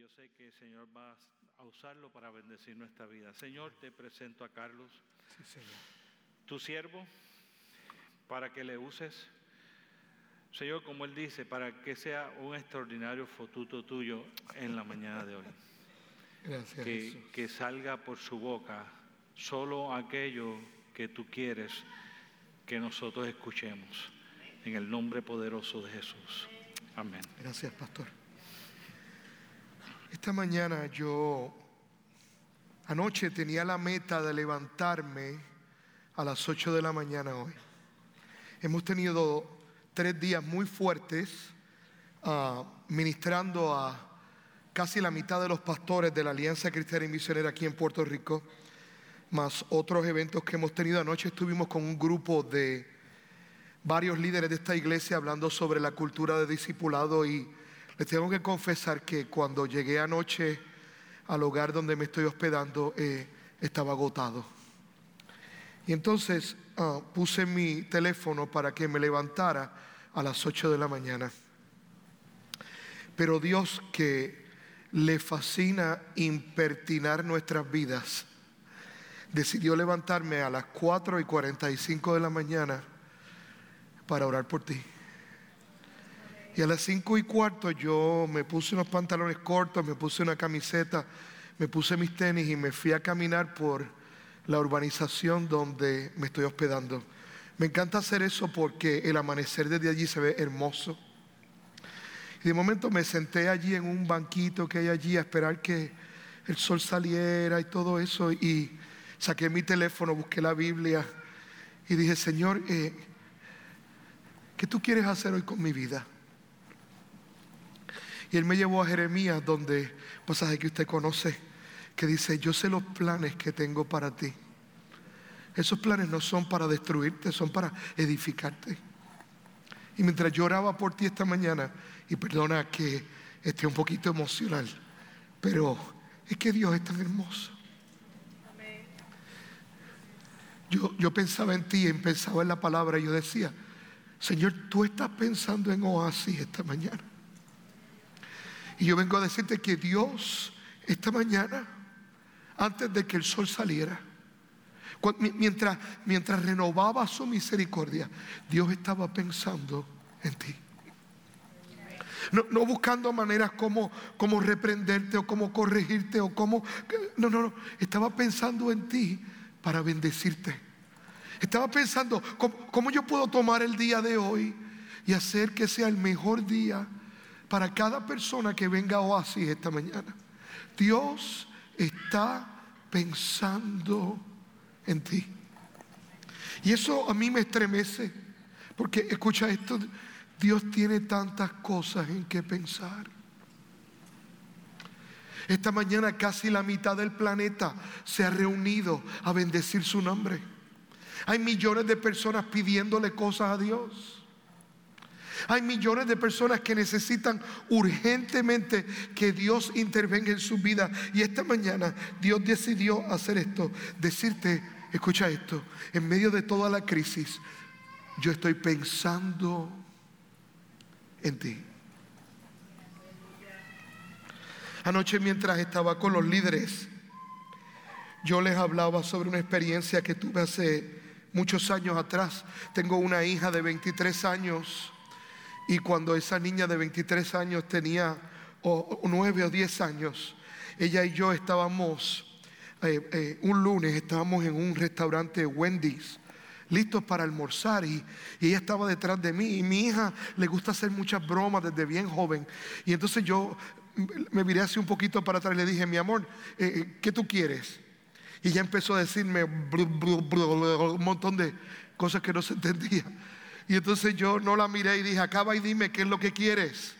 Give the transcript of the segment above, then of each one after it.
yo sé que el Señor va a usarlo para bendecir nuestra vida. Señor, te presento a Carlos, Sí, Señor. tu siervo, para que le uses. Señor, como Él dice, para que sea un extraordinario fotuto tuyo en la mañana de hoy. Gracias, Que, Jesús. que salga por su boca solo aquello que tú quieres que nosotros escuchemos. En el nombre poderoso de Jesús. Amén. Gracias, pastor. Esta mañana yo, anoche tenía la meta de levantarme a las 8 de la mañana hoy. Hemos tenido tres días muy fuertes ah, ministrando a casi la mitad de los pastores de la Alianza Cristiana y Misionera aquí en Puerto Rico, más otros eventos que hemos tenido. Anoche estuvimos con un grupo de varios líderes de esta iglesia hablando sobre la cultura de discipulado y les tengo que confesar que cuando llegué anoche al hogar donde me estoy hospedando eh, estaba agotado. Y entonces ah, puse mi teléfono para que me levantara a las 8 de la mañana. Pero Dios que le fascina impertinar nuestras vidas, decidió levantarme a las 4 y 45 de la mañana para orar por ti. Y a las 5 y cuarto yo me puse unos pantalones cortos, me puse una camiseta, me puse mis tenis y me fui a caminar por la urbanización donde me estoy hospedando. Me encanta hacer eso porque el amanecer desde allí se ve hermoso. Y de momento me senté allí en un banquito que hay allí a esperar que el sol saliera y todo eso. Y saqué mi teléfono, busqué la Biblia y dije, Señor, eh, ¿qué tú quieres hacer hoy con mi vida? Y él me llevó a Jeremías, donde, pasaje que usted conoce, que dice, yo sé los planes que tengo para ti. Esos planes no son para destruirte, son para edificarte. Y mientras yo oraba por ti esta mañana, y perdona que esté un poquito emocional, pero es que Dios es tan hermoso. Yo, yo pensaba en ti pensaba en la palabra y yo decía, Señor, tú estás pensando en oasis esta mañana. Y yo vengo a decirte que Dios esta mañana, antes de que el sol saliera, mientras, mientras renovaba su misericordia, Dios estaba pensando en ti. No, no buscando maneras como, como reprenderte o como corregirte o como... No, no, no. Estaba pensando en ti para bendecirte. Estaba pensando cómo, cómo yo puedo tomar el día de hoy y hacer que sea el mejor día para cada persona que venga a Oasis esta mañana. Dios está pensando en ti. Y eso a mí me estremece, porque escucha esto, Dios tiene tantas cosas en que pensar. Esta mañana casi la mitad del planeta se ha reunido a bendecir su nombre. Hay millones de personas pidiéndole cosas a Dios. Hay millones de personas que necesitan urgentemente que Dios intervenga en su vida. Y esta mañana Dios decidió hacer esto. Decirte, escucha esto, en medio de toda la crisis, yo estoy pensando en ti. Anoche mientras estaba con los líderes, yo les hablaba sobre una experiencia que tuve hace muchos años atrás. Tengo una hija de 23 años y cuando esa niña de 23 años tenía o, o 9 o 10 años, ella y yo estábamos, eh, eh, un lunes estábamos en un restaurante Wendy's listos para almorzar y, ella estaba detrás de mí y mi hija le gusta hacer muchas bromas desde bien joven y entonces yo me miré así un poquito para atrás y le dije mi amor eh, ¿qué tú quieres? y ella empezó a decirme un montón de cosas que no se entendía y entonces yo no la miré y dije acaba y dime qué es lo que quieres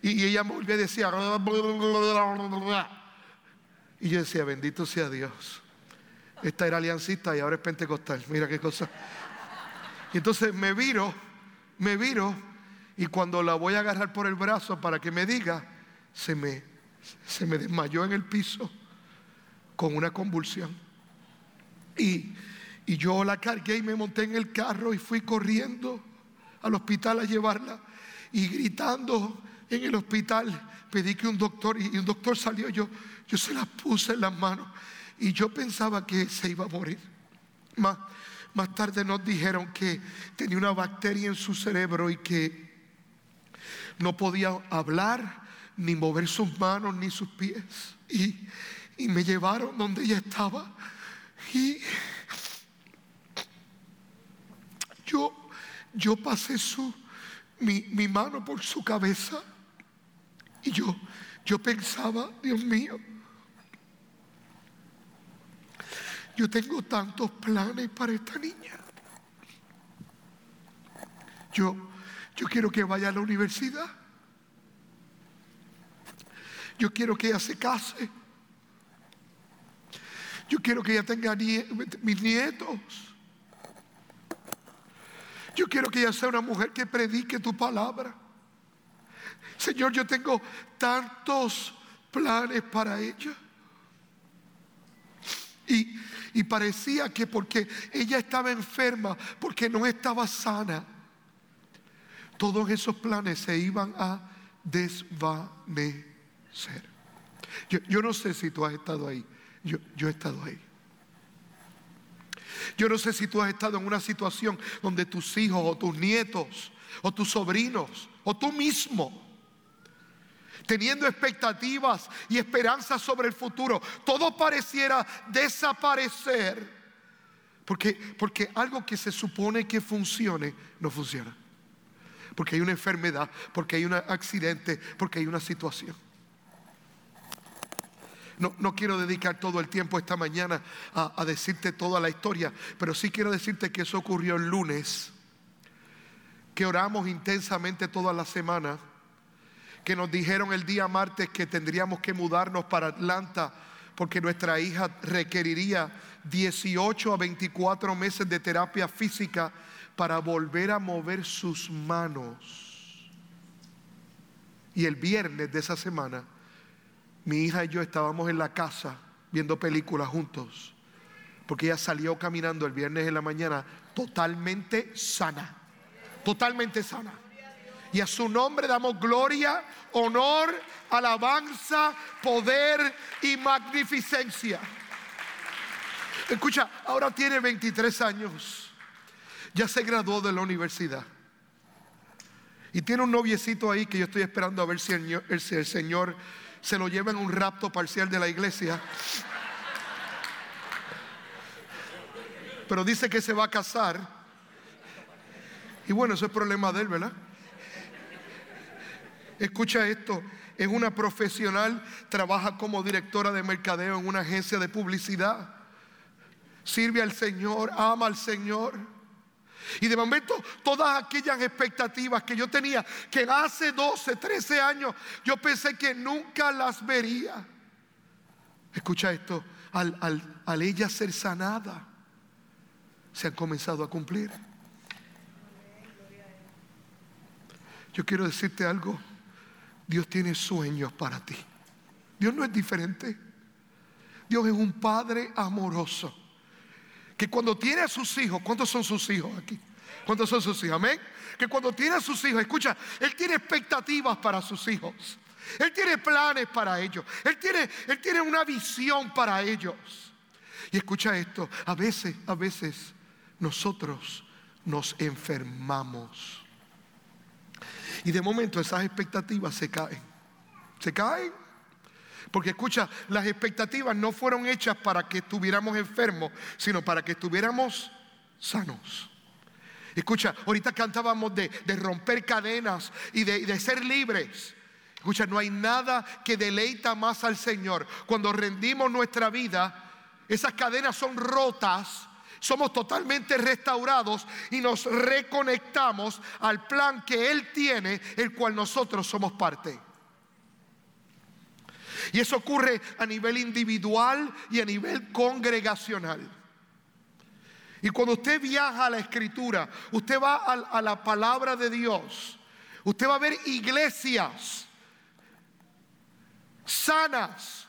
y, ella me volvió y decía y yo decía bendito sea Dios esta era aliancista y ahora es pentecostal. Mira qué cosa. Y entonces me viro, me viro y cuando la voy a agarrar por el brazo para que me diga, se me, se me desmayó en el piso con una convulsión. Y, y yo la cargué y me monté en el carro y fui corriendo al hospital a llevarla y gritando, en el hospital pedí que un doctor, y un doctor salió, yo, yo se la puse en las manos y yo pensaba que se iba a morir. Más, más tarde nos dijeron que tenía una bacteria en su cerebro y que no podía hablar, ni mover sus manos, ni sus pies. Y, y me llevaron donde ella estaba. Y yo, yo pasé su, mi, mi mano por su cabeza. Y yo, yo pensaba, Dios mío, yo tengo tantos planes para esta niña. Yo, yo quiero que vaya a la universidad. Yo quiero que ella se case. Yo quiero que ella tenga mis nietos. Yo quiero que ella sea una mujer que predique tu palabra. Señor, yo tengo tantos planes para ella. Y, y, parecía que porque ella estaba enferma, porque no estaba sana, todos esos planes se iban a desvanecer. Yo, no sé si tú has estado ahí, yo, yo he estado ahí. Yo no sé si tú has estado en una situación donde tus hijos o tus nietos o tus sobrinos o tú mismo teniendo expectativas y esperanzas sobre el futuro, todo pareciera desaparecer. Porque, porque algo que se supone que funcione, no funciona. Porque hay una enfermedad, porque hay un accidente, porque hay una situación. No, no, quiero dedicar todo el tiempo esta mañana a, a, decirte toda la historia, pero sí quiero decirte que eso ocurrió el lunes, que oramos intensamente toda la semana que nos dijeron el día martes que tendríamos que mudarnos para Atlanta porque nuestra hija requeriría 18 a 24 meses de terapia física para volver a mover sus manos. Y el viernes de esa semana, mi hija y yo estábamos en la casa viendo películas juntos, porque ella salió caminando el viernes en la mañana totalmente sana, totalmente sana. Y a su nombre damos gloria, honor, alabanza, poder y magnificencia. Escucha, ahora tiene 23 años. Ya se graduó de la universidad. Y tiene un noviecito ahí que yo estoy esperando a ver si el, Señor se lo lleva en un rapto parcial de la iglesia. Pero dice que se va a casar. Y bueno, eso es problema de él, ¿verdad? Escucha esto, es una profesional, trabaja como directora de mercadeo en una agencia de publicidad. Sirve al Señor, ama al Señor. Y de momento todas aquellas expectativas que yo tenía, que hace 12, 13 años yo pensé que nunca las vería. Escucha esto, al, al, al ella ser sanada, se han comenzado a cumplir. Yo quiero decirte algo. Dios tiene sueños para ti. Dios no es diferente. Dios es un padre amoroso. Que cuando tiene a sus hijos, ¿cuántos son sus hijos aquí? ¿Cuántos son sus hijos? Amén. Que cuando tiene a sus hijos, escucha, Él tiene expectativas para sus hijos. Él tiene planes para ellos. Él tiene, él tiene una visión para ellos. Y escucha esto, a veces, a veces nosotros nos enfermamos. Y de momento esas expectativas se caen. Se caen. Porque escucha, las expectativas no fueron hechas para que estuviéramos enfermos, sino para que estuviéramos sanos. Escucha, ahorita cantábamos de, romper cadenas y de, de ser libres. Escucha, no hay nada que deleita más al Señor. Cuando rendimos nuestra vida, esas cadenas son rotas somos totalmente restaurados y nos reconectamos al plan que Él tiene, el cual nosotros somos parte. Y eso ocurre a nivel individual y a nivel congregacional. Y cuando usted viaja a la escritura, usted va a, la palabra de Dios, usted va a ver iglesias sanas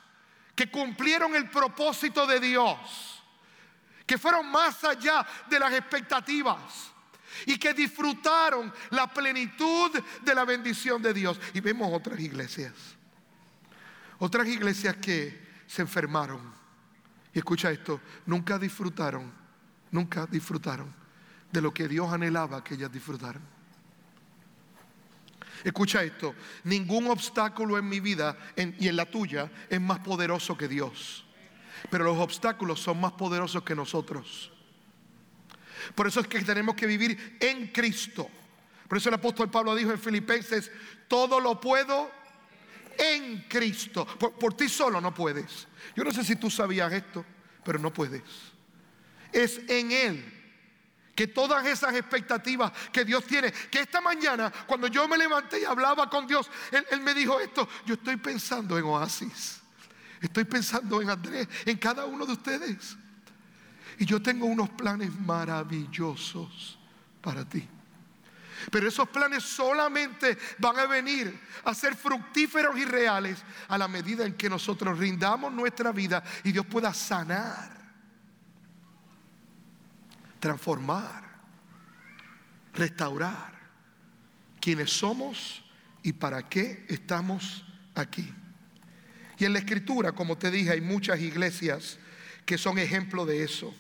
que cumplieron el propósito de Dios que fueron más allá de las expectativas. y que disfrutaron la plenitud de la bendición de Dios. Y vemos otras iglesias, otras iglesias que se enfermaron. Y escucha esto, nunca disfrutaron, nunca disfrutaron de lo que Dios anhelaba que ellas disfrutaran. Escucha esto, ningún obstáculo en mi vida y en la tuya es más poderoso que Dios. Pero los obstáculos son más poderosos que nosotros. Por eso es que tenemos que vivir en Cristo. Por eso el apóstol Pablo dijo en Filipenses, todo lo puedo en Cristo. Por, por, ti solo no puedes. Yo no sé si tú sabías esto, pero no puedes. Es en Él que todas esas expectativas que Dios tiene, que esta mañana cuando yo me levanté y hablaba con Dios, Él, me dijo esto, yo estoy pensando en Oasis, estoy pensando en Andrés, en cada uno de ustedes. Y yo tengo unos planes maravillosos para ti. Pero esos planes solamente van a venir a ser fructíferos y reales a la medida en que nosotros rindamos nuestra vida y Dios pueda sanar transformar, restaurar quiénes somos y para qué estamos aquí. Y en la escritura, como te dije, hay muchas iglesias que son ejemplo de eso.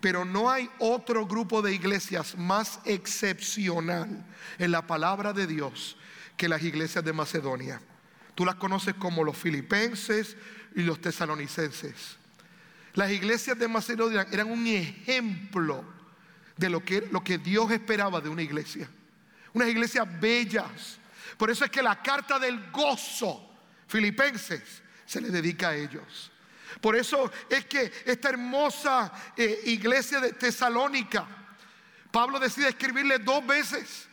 Pero no hay otro grupo de iglesias más excepcional en la palabra de Dios que las iglesias de Macedonia. Tú las conoces como los filipenses y los tesalonicenses. Las iglesias de Macedonia eran un ejemplo de lo que, lo que Dios esperaba de una iglesia. Unas iglesias bellas. Por eso es que la carta del gozo, filipenses, se le dedica a ellos. Por eso es que esta hermosa eh, iglesia de Tesalónica, Pablo decide escribirle dos veces.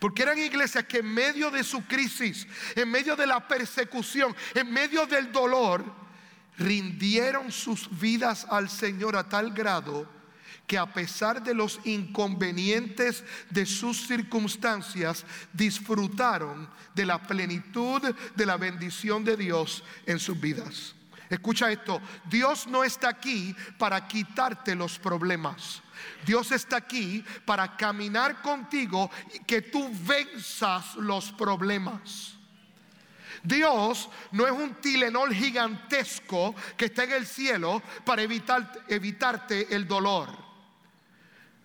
Porque eran iglesias que en medio de su crisis, en medio de la persecución, en medio del dolor, rindieron sus vidas al Señor a tal grado que a pesar de los inconvenientes de sus circunstancias, disfrutaron de la plenitud de la bendición de Dios en sus vidas. Escucha esto, Dios no está aquí para quitarte los problemas. Dios está aquí para caminar contigo y que tú venzas los problemas. Dios no es un Tilenol gigantesco que está en el cielo para evitar, evitarte el dolor.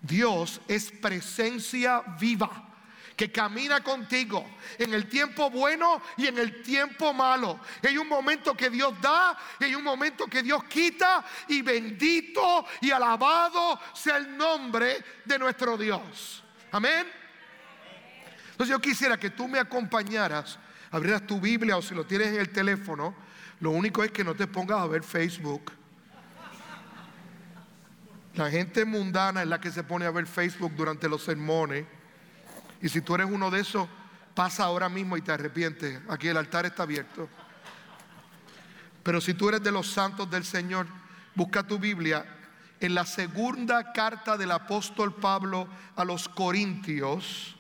Dios es presencia viva que camina contigo en el tiempo bueno y en el tiempo malo. Hay un momento que Dios da y hay un momento que Dios quita y bendito y alabado sea el nombre de nuestro Dios. Amén. Entonces yo quisiera que tú me acompañaras abrieras tu Biblia o si lo tienes en el teléfono, lo único es que no te pongas a ver Facebook. La gente mundana es la que se pone a ver Facebook durante los sermones. Y si tú eres uno de esos, pasa ahora mismo y te arrepientes. Aquí el altar está abierto. Pero si tú eres de los santos del Señor, busca tu Biblia. En la segunda carta del apóstol Pablo a los Corintios,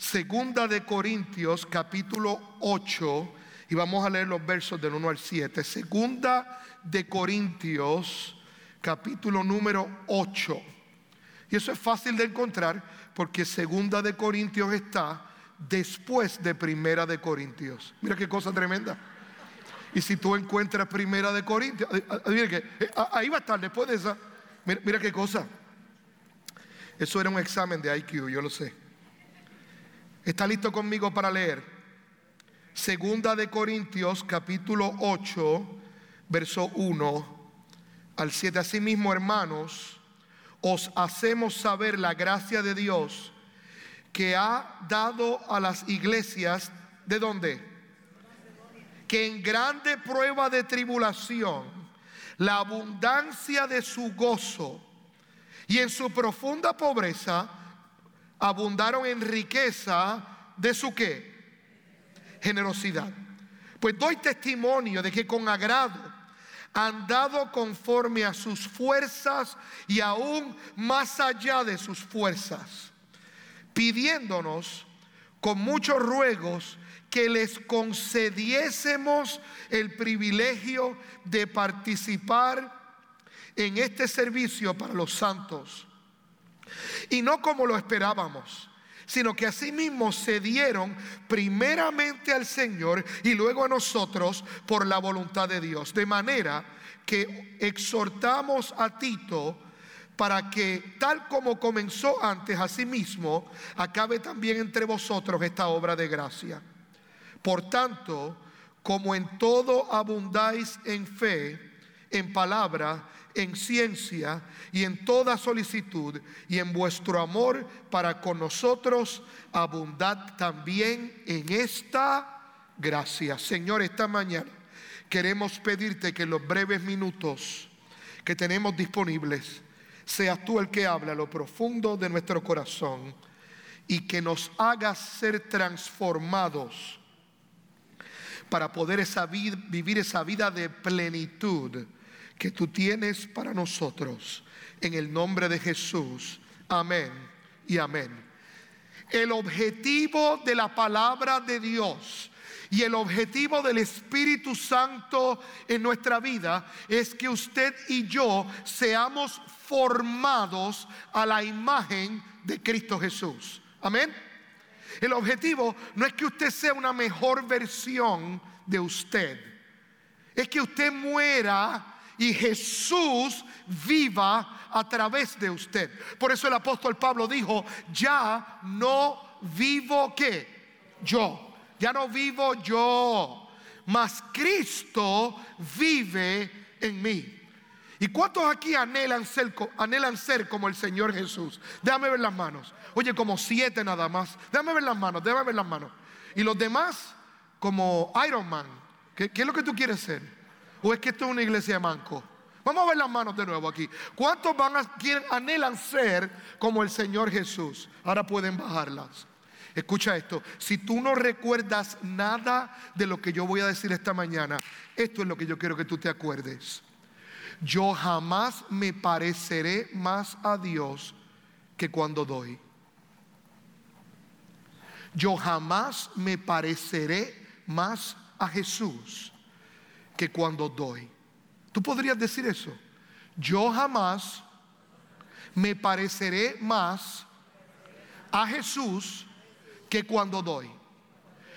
Segunda de Corintios capítulo 8 y vamos a leer los versos del 1 al 7. Segunda de Corintios capítulo número 8. Y eso es fácil de encontrar porque Segunda de Corintios está después de Primera de Corintios. Mira qué cosa tremenda. Y si tú encuentras Primera de Corintios, que eh, ahí va a estar después de esa. Mira, mira qué cosa. Eso era un examen de IQ, yo lo sé. ¿Está listo conmigo para leer? Segunda de Corintios capítulo 8, verso 1 al 7. Asimismo, hermanos, os hacemos saber la gracia de Dios que ha dado a las iglesias, ¿de dónde? Que en grande prueba de tribulación, la abundancia de su gozo y en su profunda pobreza, abundaron en riqueza de su qué? Generosidad. Pues doy testimonio de que con agrado han dado conforme a sus fuerzas y aún más allá de sus fuerzas, pidiéndonos con muchos ruegos que les concediésemos el privilegio de participar en este servicio para los santos. Y no como lo esperábamos sino que asimismo se dieron primeramente al Señor y luego a nosotros por la voluntad de Dios. De manera que exhortamos a Tito para que tal como comenzó antes, asimismo, acabe también entre vosotros esta obra de gracia. Por tanto, como en todo abundáis en fe, en palabra, en ciencia y en toda solicitud y en vuestro amor para con nosotros, abundad también en esta gracia. Señor, esta mañana queremos pedirte que en los breves minutos que tenemos disponibles, seas tú el que habla lo profundo de nuestro corazón y que nos hagas ser transformados para poder vivir esa vida de plenitud que tú tienes para nosotros. En el nombre de Jesús. Amén y amén. El objetivo de la palabra de Dios y el objetivo del Espíritu Santo en nuestra vida es que usted y yo seamos formados a la imagen de Cristo Jesús. Amén. El objetivo no es que usted sea una mejor versión de usted. Es que usted muera y Jesús viva a través de usted. Por eso el apóstol Pablo dijo, ya no vivo que yo, ya no vivo yo, mas Cristo vive en mí. ¿Y cuántos aquí anhelan ser, anhelan ser como el Señor Jesús? Déjame ver las manos. Oye, como siete nada más. Déjame ver las manos, déjame ver las manos. Y los demás, como Iron Man. ¿Qué, qué es lo que tú quieres ser? ¿O es que esto es una iglesia de manco? Vamos a ver las manos de nuevo aquí. ¿Cuántos van a, quieren, anhelan ser como el Señor Jesús? Ahora pueden bajarlas. Escucha esto, si tú no recuerdas nada de lo que yo voy a decir esta mañana, esto es lo que yo quiero que tú te acuerdes. Yo jamás me pareceré más a Dios que cuando doy. Yo jamás me pareceré más a Jesús que cuando doy. Tú podrías decir eso. Yo jamás me pareceré más a Jesús que cuando doy.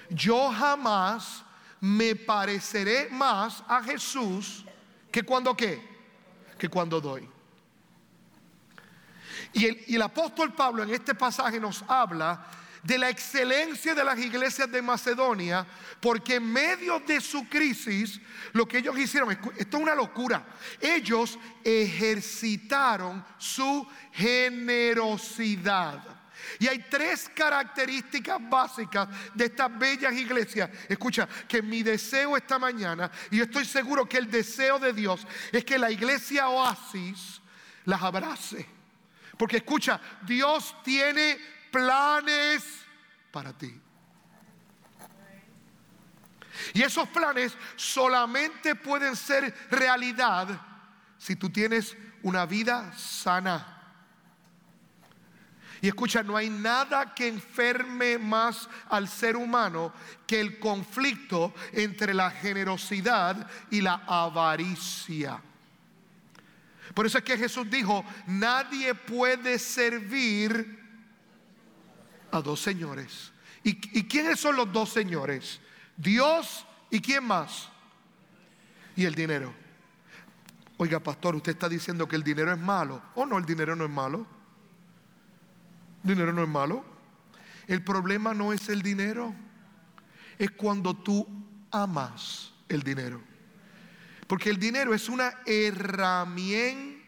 Yo jamás me pareceré más a Jesús que cuando qué? Que cuando doy. Y el, y el apóstol Pablo en este pasaje nos habla de la excelencia de las iglesias de Macedonia, porque en medio de su crisis, lo que ellos hicieron, esto es una locura, ellos ejercitaron su generosidad. Y hay tres características básicas de estas bellas iglesias. Escucha, que mi deseo esta mañana, y yo estoy seguro que el deseo de Dios es que la iglesia oasis las abrace. Porque escucha, Dios tiene planes para ti. Y esos planes solamente pueden ser realidad si tú tienes una vida sana. Y escucha, no hay nada que enferme más al ser humano que el conflicto entre la generosidad y la avaricia. Por eso es que Jesús dijo, nadie puede servir a dos señores. ¿Y, quiénes son los dos señores? Dios y quién más? Y el dinero. Oiga, pastor, usted está diciendo que el dinero es malo. ¿O oh, no, el dinero no es malo? ¿El dinero no es malo? El problema no es el dinero. Es cuando tú amas el dinero. Porque el dinero es una herramienta,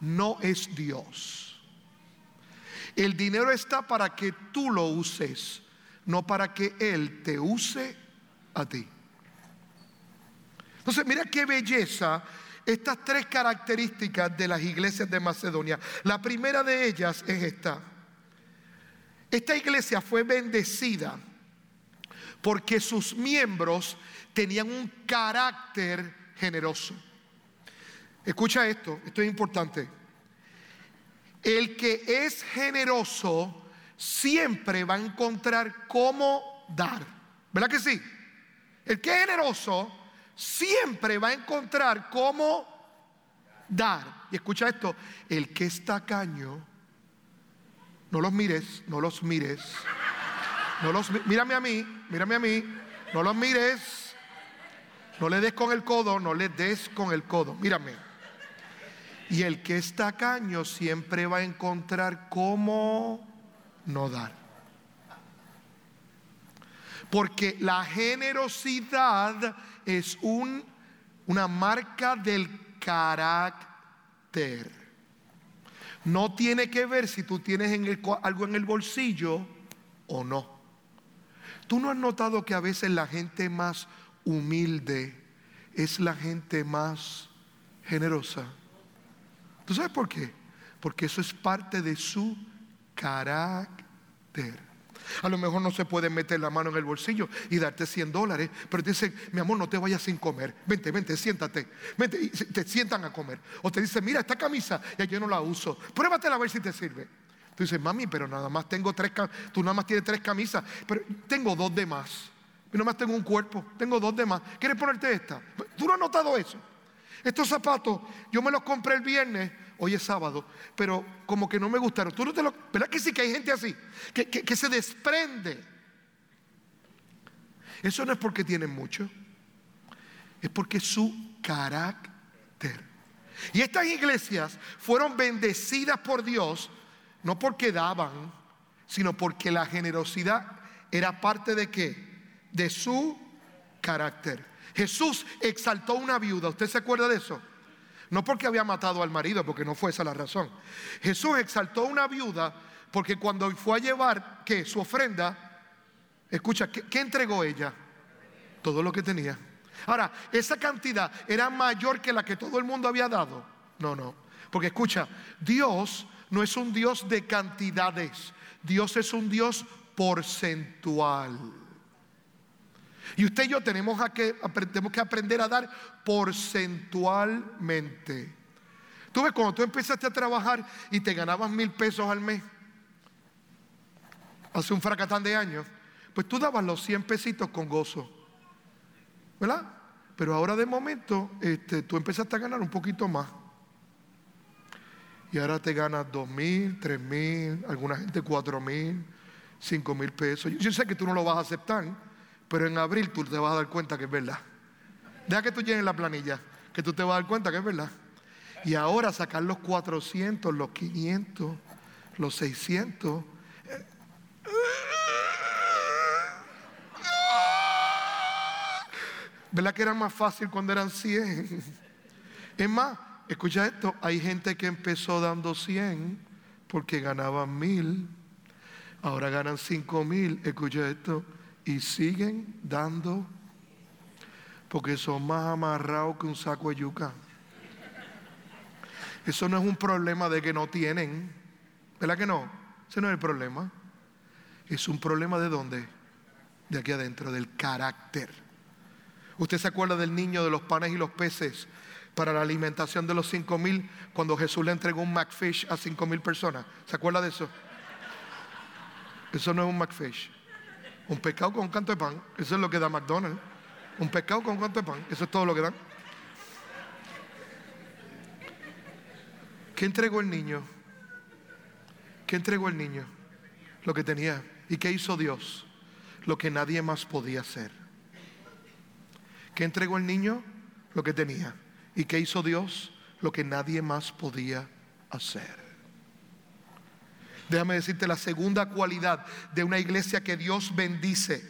no es Dios. El dinero está para que tú lo uses, no para que Él te use a ti. Entonces, mira qué belleza estas tres características de las iglesias de Macedonia. La primera de ellas es esta. Esta iglesia fue bendecida porque sus miembros tenían un carácter generoso. Escucha esto, esto es importante. El que es generoso siempre va a encontrar cómo dar. ¿Verdad que sí? El que es generoso siempre va a encontrar cómo dar. Y escucha esto, el que es tacaño, no los mires, no los mires. No los, mírame a mí, mírame a mí, no los mires. No le des con el codo, no le des con el codo, mírame. Y el que es tacaño siempre va a encontrar cómo no dar. Porque la generosidad es un, una marca del carácter. No tiene que ver si tú tienes algo en el bolsillo o no. Tú no has notado que a veces la gente más humilde es la gente más generosa. ¿Tú sabes por qué? Porque eso es parte de su carácter. A lo mejor no se puede meter la mano en el bolsillo y darte 100 dólares, pero te dicen, mi amor, no te vayas sin comer. Vente, vente, siéntate. Vente, y te sientan a comer. O te dicen, mira, esta camisa, ya yo no la uso. Pruébatela a ver si te sirve. Tú dices, mami, pero nada más tengo tres Tú nada más tienes tres camisas, pero tengo dos de más. Y nada más tengo un cuerpo, tengo dos de más. ¿Quieres ponerte esta? ¿Tú no has notado eso? Estos zapatos, yo me los compré el viernes hoy es sábado, pero como que no me gustaron. ¿Tú no te lo, ¿Verdad que sí que hay gente así? Que, que se desprende. Eso no es porque tienen mucho, es porque su carácter. Y estas iglesias fueron bendecidas por Dios, no porque daban, sino porque la generosidad era parte de qué? De su carácter. Jesús exaltó una viuda, ¿usted se acuerda de eso? No porque había matado al marido, porque no fue esa la razón. Jesús exaltó a una viuda porque cuando fue a llevar ¿qué? su ofrenda, escucha, ¿qué, entregó ella? Todo lo que tenía. Ahora, esa cantidad era mayor que la que todo el mundo había dado. No, no. Porque escucha, Dios no es un Dios de cantidades. Dios es un Dios porcentual. Y usted y yo tenemos, que, tenemos que aprender a dar porcentualmente. Tú ves, cuando tú empezaste a trabajar y te ganabas mil pesos al mes, hace un fracatán de años, pues tú dabas los 100 pesitos con gozo. ¿Verdad? Pero ahora de momento este, tú empezaste a ganar un poquito más. Y ahora te ganas dos mil, tres mil, alguna gente cuatro mil, cinco mil pesos. Yo sé que tú no lo vas a aceptar pero en abril tú te vas a dar cuenta que es verdad. Deja que tú llenes la planilla, que tú te vas a dar cuenta que es verdad. Y ahora sacar los 400, los 500, los 600. ¿Verdad que era más fácil cuando eran 100? Es más, escucha esto, hay gente que empezó dando 100 porque ganaban mil, ahora ganan 5 mil, escucha esto, y siguen dando porque son más amarrados que un saco de yuca. Eso no es un problema de que no tienen, ¿verdad que no? Ese no es el problema. Es un problema de dónde? De aquí adentro, del carácter. ¿Usted se acuerda del niño de los panes y los peces para la alimentación de los cinco mil cuando Jesús le entregó un McFish a cinco mil personas? ¿Se acuerda de eso? Eso no es un McFish. Un pescado con un canto de pan, eso es lo que da McDonald's. Un pescado con un canto de pan, eso es todo lo que dan. ¿Qué entregó el niño? ¿Qué entregó el niño? Lo que tenía. ¿Y qué hizo Dios? Lo que nadie más podía hacer. ¿Qué entregó el niño? Lo que tenía. ¿Y qué hizo Dios? Lo que nadie más podía hacer. Déjame decirte la segunda cualidad de una iglesia que Dios bendice,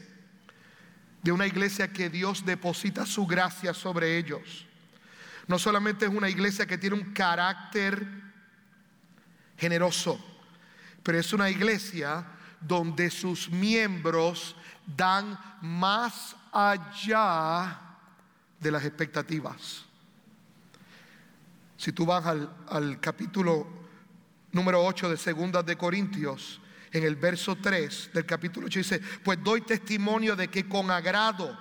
de una iglesia que Dios deposita su gracia sobre ellos. No solamente es una iglesia que tiene un carácter generoso, pero es una iglesia donde sus miembros dan más allá de las expectativas. Si tú vas al, al capítulo número 8 de Segundas de Corintios, en el verso 3 del capítulo 8 dice, pues doy testimonio de que con agrado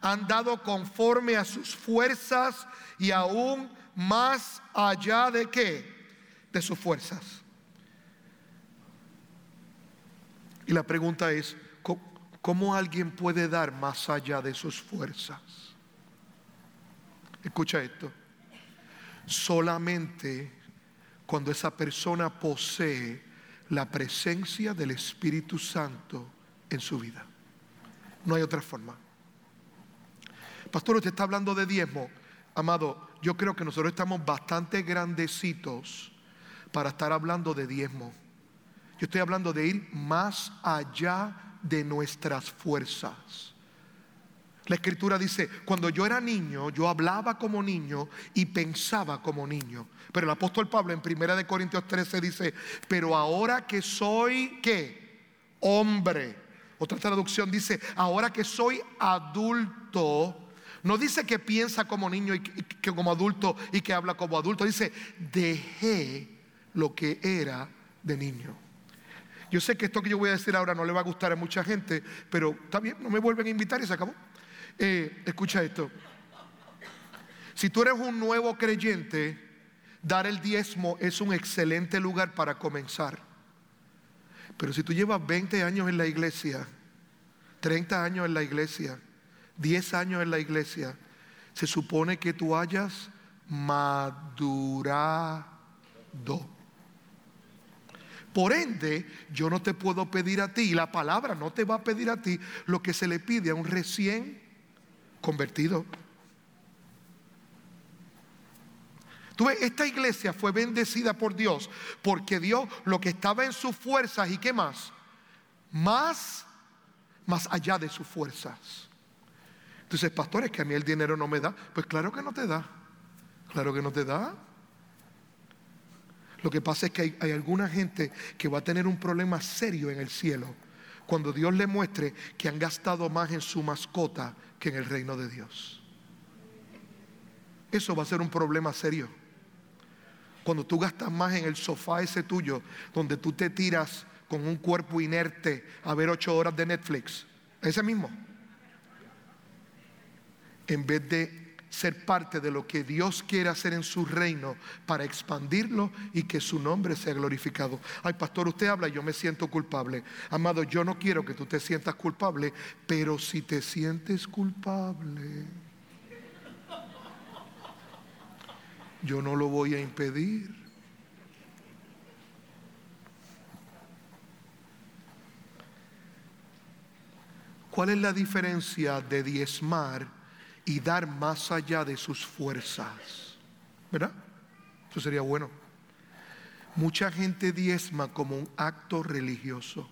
han dado conforme a sus fuerzas y aún más allá de qué? De sus fuerzas. Y la pregunta es, ¿cómo alguien puede dar más allá de sus fuerzas? Escucha esto. solamente cuando esa persona posee la presencia del Espíritu Santo en su vida. No hay otra forma. Pastor, usted está hablando de diezmo. Amado, yo creo que nosotros estamos bastante grandecitos para estar hablando de diezmo. Yo estoy hablando de ir más allá de nuestras fuerzas. La escritura dice, cuando yo era niño, yo hablaba como niño y pensaba como niño. Pero el apóstol Pablo en 1 de Corintios 13 dice, pero ahora que soy, ¿qué? Hombre. Otra traducción dice, ahora que soy adulto, no dice que piensa como niño y que como adulto y que habla como adulto, dice, dejé lo que era de niño. Yo sé que esto que yo voy a decir ahora no le va a gustar a mucha gente, pero está bien, no me vuelven a invitar y se acabó. Eh, escucha esto. Si tú eres un nuevo creyente, dar el diezmo es un excelente lugar para comenzar. Pero si tú llevas 20 años en la iglesia, 30 años en la iglesia, 10 años en la iglesia, se supone que tú hayas madurado. Por ende, yo no te puedo pedir a ti, y la palabra no te va a pedir a ti lo que se le pide a un recién convertido. Tú ves, esta iglesia fue bendecida por Dios porque dio lo que estaba en sus fuerzas y qué más, más, más allá de sus fuerzas. Entonces, pastores, que a mí el dinero no me da. Pues claro que no te da. Claro que no te da. Lo que pasa es que hay, hay, alguna gente que va a tener un problema serio en el cielo cuando Dios le muestre que han gastado más en su mascota que en el reino de Dios. Eso va a ser un problema serio. Cuando tú gastas más en el sofá ese tuyo, donde tú te tiras con un cuerpo inerte a ver ocho horas de Netflix, ese mismo, en vez de ser parte de lo que Dios quiere hacer en su reino para expandirlo y que su nombre sea glorificado. Ay, pastor, usted habla y yo me siento culpable. Amado, yo no quiero que tú te sientas culpable, pero si te sientes culpable, yo no lo voy a impedir. ¿Cuál es la diferencia de diezmar y dar más allá de sus fuerzas. ¿Verdad? Eso sería bueno. Mucha gente diezma como un acto religioso,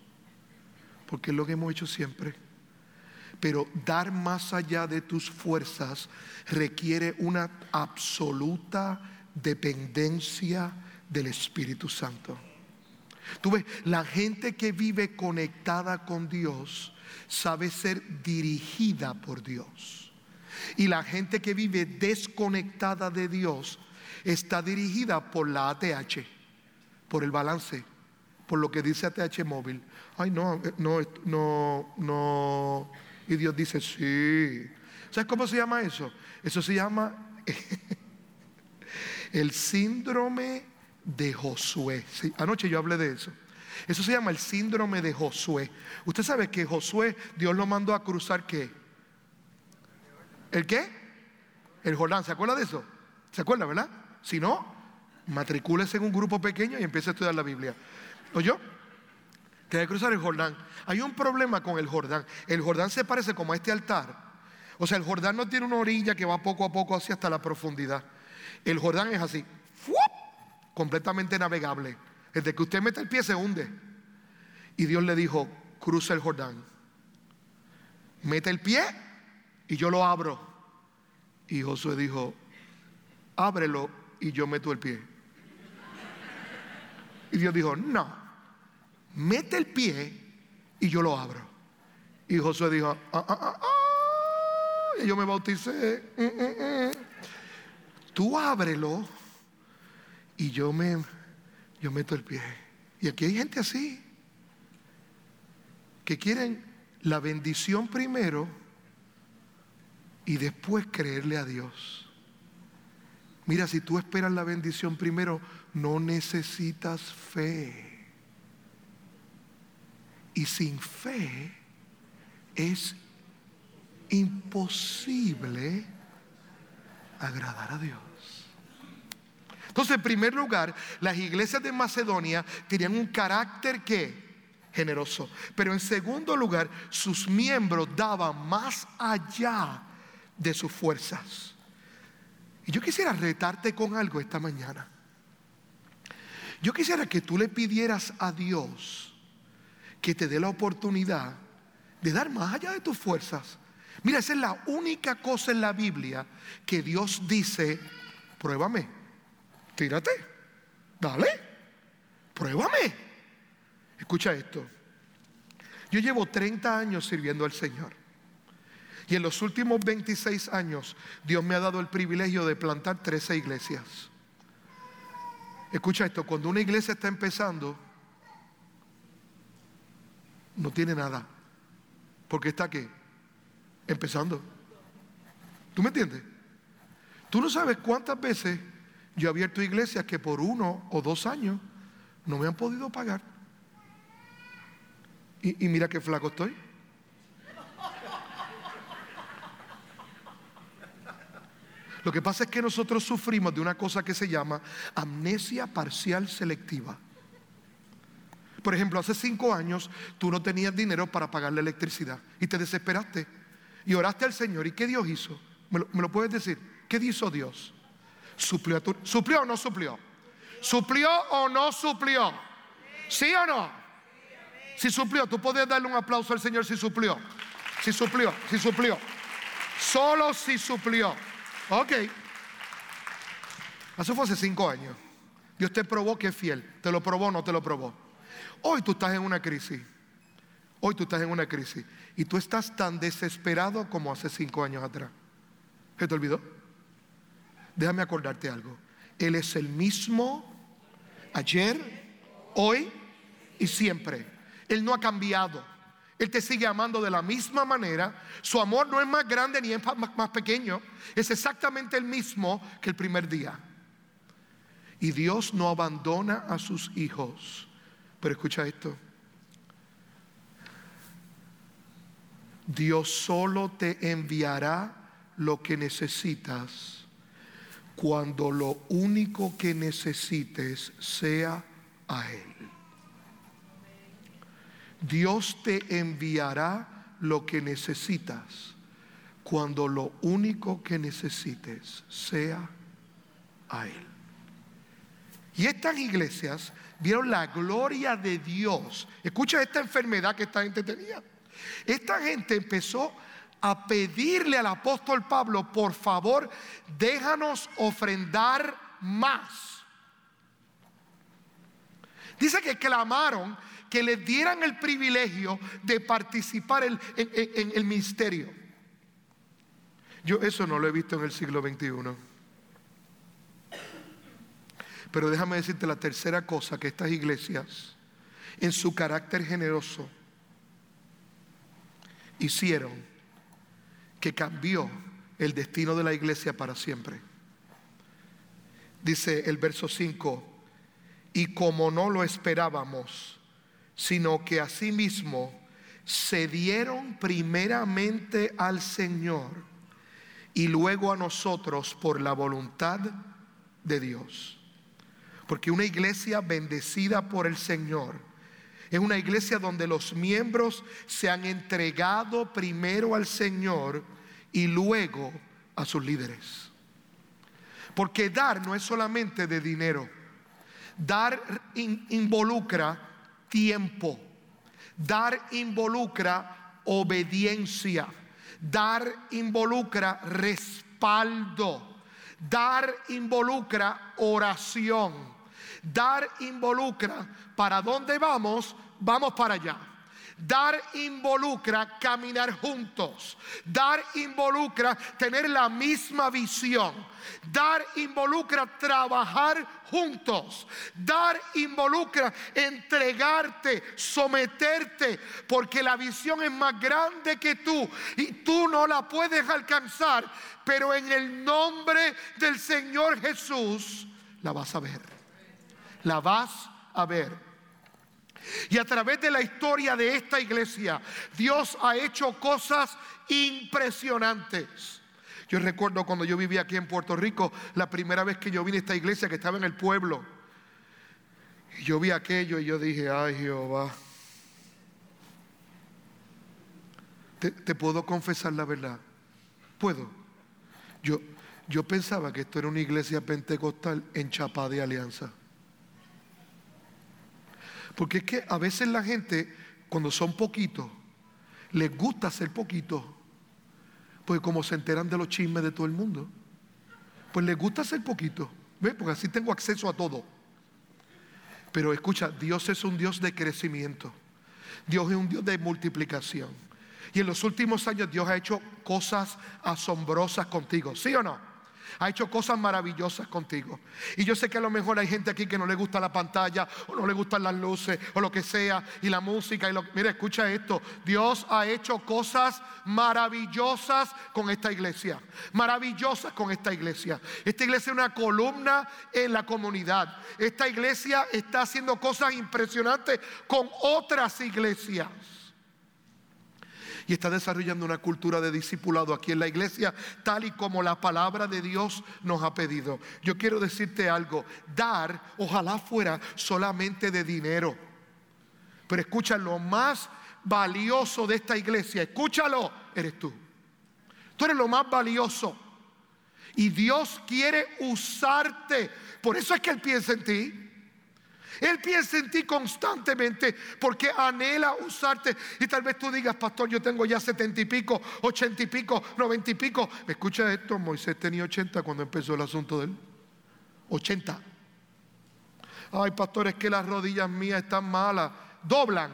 porque es lo que hemos hecho siempre. Pero dar más allá de tus fuerzas requiere una absoluta dependencia del Espíritu Santo. Tú ves, la gente que vive conectada con Dios sabe ser dirigida por Dios. Y la gente que vive desconectada de Dios está dirigida por la ATH, por el balance, por lo que dice ATH móvil. Ay, no, eh, no, no, no. Y Dios dice, sí. ¿Sabes cómo se llama eso? Eso se llama el síndrome de Josué. anoche yo hablé de eso. Eso se llama el síndrome de Josué. Usted sabe que Josué, Dios lo mandó a cruzar qué? ¿El qué? El Jordán. ¿Se acuerda de eso? ¿Se acuerda, verdad? Si no, matricúlese en un grupo pequeño y empiece a estudiar la Biblia. ¿Oyó? Tiene que cruzar el Jordán. Hay un problema con el Jordán. El Jordán se parece como a este altar. O sea, el Jordán no tiene una orilla que va poco a poco hacia hasta la profundidad. El Jordán es así, completamente navegable. Desde que usted mete el pie se hunde. Y Dios le dijo, cruza el Jordán. Mete el pie y yo lo abro. Y Josué dijo, ábrelo y yo meto el pie. Y Dios dijo, no, mete el pie y yo lo abro. Y Josué dijo, ah, ah, ah, ah. y yo me bauticé. Mm, mm, mm. Tú ábrelo y yo me yo meto el pie. Y aquí hay gente así que quieren la bendición primero y después creerle a Dios. Mira, si tú esperas la bendición primero, no necesitas fe. Y sin fe es imposible agradar a Dios. Entonces, en primer lugar, las iglesias de Macedonia tenían un carácter generoso. Pero en segundo lugar, sus miembros daban más allá de sus fuerzas. Y yo quisiera retarte con algo esta mañana. Yo quisiera que tú le pidieras a Dios que te dé la oportunidad de dar más allá de tus fuerzas. Mira, esa es la única cosa en la Biblia que Dios dice, pruébame, tírate, dale, pruébame. Escucha esto. Yo llevo 30 años sirviendo al Señor. Y en los últimos 26 años Dios me ha dado el privilegio de plantar 13 iglesias. Escucha esto, cuando una iglesia está empezando, no tiene nada. Porque está aquí, empezando. ¿Tú me entiendes? Tú no sabes cuántas veces yo he abierto iglesias que por uno o dos años no me han podido pagar. Y, mira qué flaco estoy. Lo que pasa es que nosotros sufrimos de una cosa que se llama amnesia parcial selectiva. Por ejemplo, hace cinco años tú no tenías dinero para pagar la electricidad y te desesperaste y oraste al Señor. ¿Y qué Dios hizo? ¿Me lo, puedes decir? ¿Qué hizo Dios? ¿Suplió, ¿Suplió o no suplió? ¿Suplió o no suplió? ¿Sí o no? Si suplió, tú puedes darle un aplauso al Señor si suplió. Si suplió, si suplió. Solo si suplió. Ok. Eso fue hace cinco años. Dios te probó que es fiel. ¿Te lo probó o no te lo probó? Hoy tú estás en una crisis. Hoy tú estás en una crisis. Y tú estás tan desesperado como hace cinco años atrás. ¿Se te olvidó? Déjame acordarte algo. Él es el mismo ayer, hoy y siempre. Él no ha cambiado. Él te sigue amando de la misma manera. Su amor no es más grande ni es más, pequeño. Es exactamente el mismo que el primer día. Y Dios no abandona a sus hijos. Pero escucha esto. Dios solo te enviará lo que necesitas cuando lo único que necesites sea a Él. Dios te enviará lo que necesitas cuando lo único que necesites sea a Él. Y estas iglesias vieron la gloria de Dios. Escucha esta enfermedad que esta gente tenía. Esta gente empezó a pedirle al apóstol Pablo, por favor, déjanos ofrendar más. Dice que clamaron que le dieran el privilegio de participar en, el ministerio. Yo eso no lo he visto en el siglo XXI. Pero déjame decirte la tercera cosa que estas iglesias, en su carácter generoso, hicieron que cambió el destino de la iglesia para siempre. Dice el verso 5, y como no lo esperábamos, sino que asimismo se dieron primeramente al Señor y luego a nosotros por la voluntad de Dios. Porque una iglesia bendecida por el Señor es una iglesia donde los miembros se han entregado primero al Señor y luego a sus líderes. Porque dar no es solamente de dinero, dar involucra tiempo. Dar involucra obediencia. Dar involucra respaldo. Dar involucra oración. Dar involucra para dónde vamos, vamos para allá. Dar involucra caminar juntos. Dar involucra tener la misma visión. Dar involucra trabajar juntos. Dar involucra entregarte, someterte, porque la visión es más grande que tú y tú no la puedes alcanzar, pero en el nombre del Señor Jesús la vas a ver. La vas a ver. Y a través de la historia de esta iglesia, Dios ha hecho cosas impresionantes. Yo recuerdo cuando yo vivía aquí en Puerto Rico, la primera vez que yo vine a esta iglesia que estaba en el pueblo. Y yo vi aquello y yo dije, ay Jehová, te, puedo confesar la verdad. Puedo. Yo, yo pensaba que esto era una iglesia pentecostal en Chapá de Alianza. Porque es que a veces la gente, cuando son poquitos, les gusta ser poquitos. Pues como se enteran de los chismes de todo el mundo, pues les gusta ser poquito. ¿Ves? Porque así tengo acceso a todo. Pero escucha, Dios es un Dios de crecimiento. Dios es un Dios de multiplicación. Y en los últimos años Dios ha hecho cosas asombrosas contigo, ¿sí o no? Ha hecho cosas maravillosas contigo. Y yo sé que a lo mejor hay gente aquí que no le gusta la pantalla o no le gustan las luces o lo que sea y la música y lo mira, escucha esto, Dios ha hecho cosas maravillosas con esta iglesia. Maravillosas con esta iglesia. Esta iglesia es una columna en la comunidad. Esta iglesia está haciendo cosas impresionantes con otras iglesias y está desarrollando una cultura de discipulado aquí en la iglesia, tal y como la palabra de Dios nos ha pedido. Yo quiero decirte algo, dar ojalá fuera solamente de dinero, pero escucha, lo más valioso de esta iglesia, escúchalo, eres tú. Tú eres lo más valioso. Y Dios quiere usarte. Por eso es que Él piensa en ti. Él piensa en ti constantemente porque anhela usarte. Y tal vez tú digas, pastor, yo tengo ya setenta y pico, ochenta y pico, noventa y pico. Escucha esto, Moisés tenía ochenta cuando empezó el asunto de él. Ochenta. Ay, pastor, es que las rodillas mías están malas. Doblan.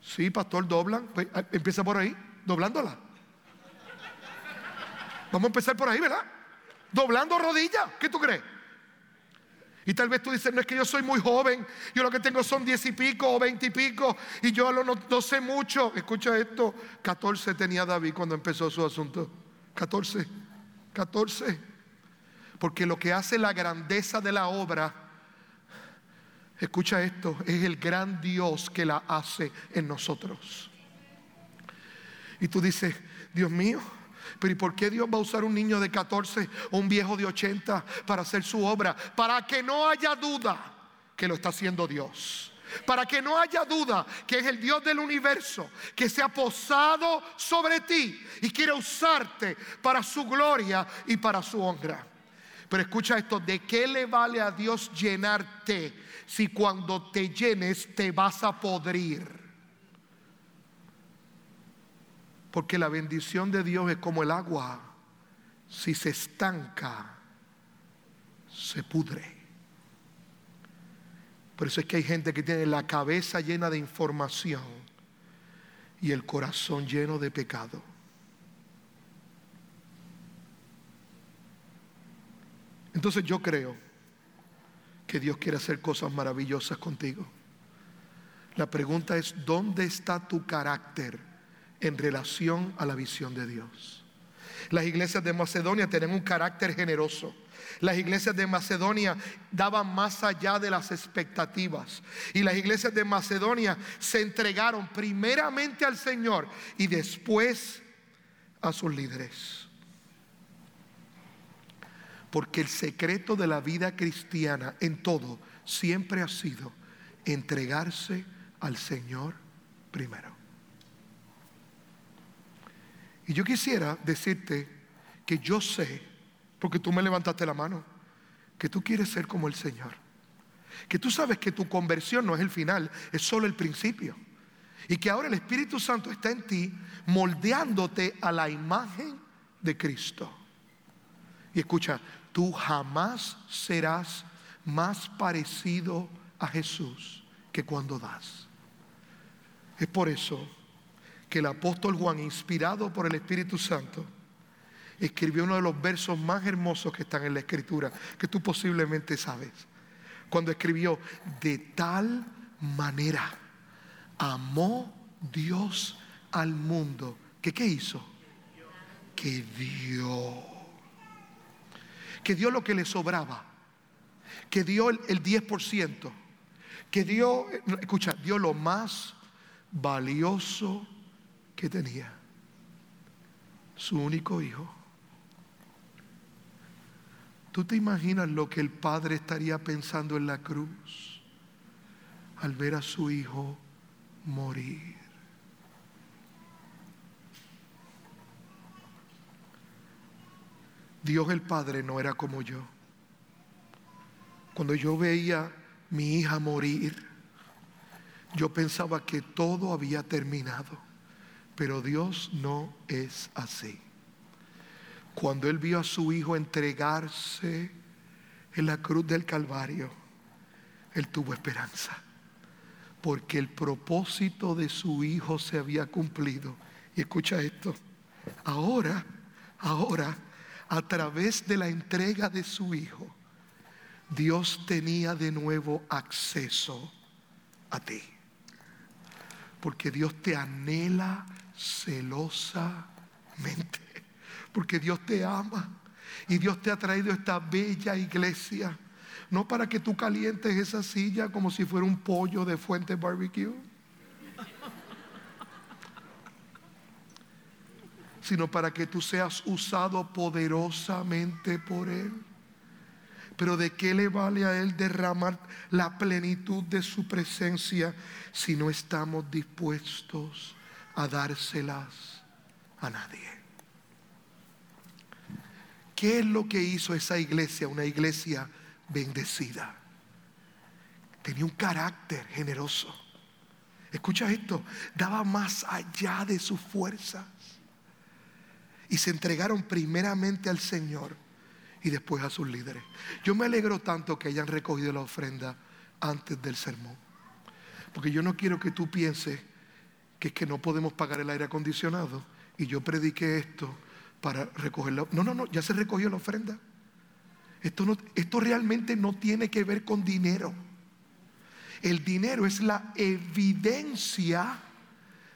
Sí, pastor, doblan. Empieza por ahí, doblándola. Vamos a empezar por ahí, ¿verdad? Doblando rodillas. ¿Qué tú crees? Y tal vez tú dices, no es que yo soy muy joven, yo lo que tengo son diez y pico o veinte y pico y yo no, no sé mucho. Escucha esto, 14 tenía David cuando empezó su asunto. 14, 14. Porque lo que hace la grandeza de la obra, escucha esto, es el gran Dios que la hace en nosotros. Y tú dices, Dios mío, pero ¿y por qué Dios va a usar un niño de 14 o un viejo de 80 para hacer su obra? Para que no haya duda que lo está haciendo Dios. Para que no haya duda que es el Dios del universo que se ha posado sobre ti y quiere usarte para su gloria y para su honra. Pero escucha esto, ¿de qué le vale a Dios llenarte si cuando te llenes te vas a podrir? Porque la bendición de Dios es como el agua. Si se estanca, se pudre. Por eso es que hay gente que tiene la cabeza llena de información y el corazón lleno de pecado. Entonces yo creo que Dios quiere hacer cosas maravillosas contigo. La pregunta es, ¿dónde está tu carácter? En relación a la visión de Dios. Las iglesias de Macedonia tienen un carácter generoso. Las iglesias de Macedonia daban más allá de las expectativas. Y las iglesias de Macedonia se entregaron primeramente al Señor y después a sus líderes. Porque el secreto de la vida cristiana en todo siempre ha sido entregarse al Señor primero. Y yo quisiera decirte que yo sé, porque tú me levantaste la mano, que tú quieres ser como el Señor. Que tú sabes que tu conversión no es el final, es solo el principio. Y que ahora el Espíritu Santo está en ti moldeándote a la imagen de Cristo. Y escucha, tú jamás serás más parecido a Jesús que cuando das. Es por eso que el apóstol Juan, inspirado por el Espíritu Santo, escribió uno de los versos más hermosos que están en la Escritura, que tú posiblemente sabes. Cuando escribió, de tal manera amó Dios al mundo, que qué hizo? Que dio. Que dio lo que le sobraba. Que dio el, el 10%. Que dio, escucha, dio lo más valioso que tenía, su único hijo, ¿Tú te imaginas lo que el padre estaría pensando en la cruz al ver a su hijo morir? Dios el Padre no era como yo. Cuando yo veía mi hija morir, yo pensaba que todo había terminado, pero Dios no es así. Cuando Él vio a su hijo entregarse en la cruz del Calvario, Él tuvo esperanza, porque el propósito de su hijo se había cumplido. Y escucha esto, ahora, ahora, a través de la entrega de su hijo, Dios tenía de nuevo acceso a ti porque Dios te anhela celosamente, porque Dios te ama y Dios te ha traído esta bella iglesia, no para que tú calientes esa silla como si fuera un pollo de fuente barbecue, sino para que tú seas usado poderosamente por Él. Pero ¿de qué le vale a Él derramar la plenitud de su presencia si no estamos dispuestos a dárselas a nadie? ¿Qué es lo que hizo esa iglesia? Una iglesia bendecida. Tenía un carácter generoso. Escucha esto, daba más allá de sus fuerzas. Y se entregaron primeramente al Señor y después a sus líderes. Yo me alegro tanto que hayan recogido la ofrenda antes del sermón. Porque yo no quiero que tú pienses que es que no podemos pagar el aire acondicionado y yo prediqué esto para recogerlo. No, no, no, ya se recogió la ofrenda. Esto, no, esto realmente no tiene que ver con dinero. El dinero es la evidencia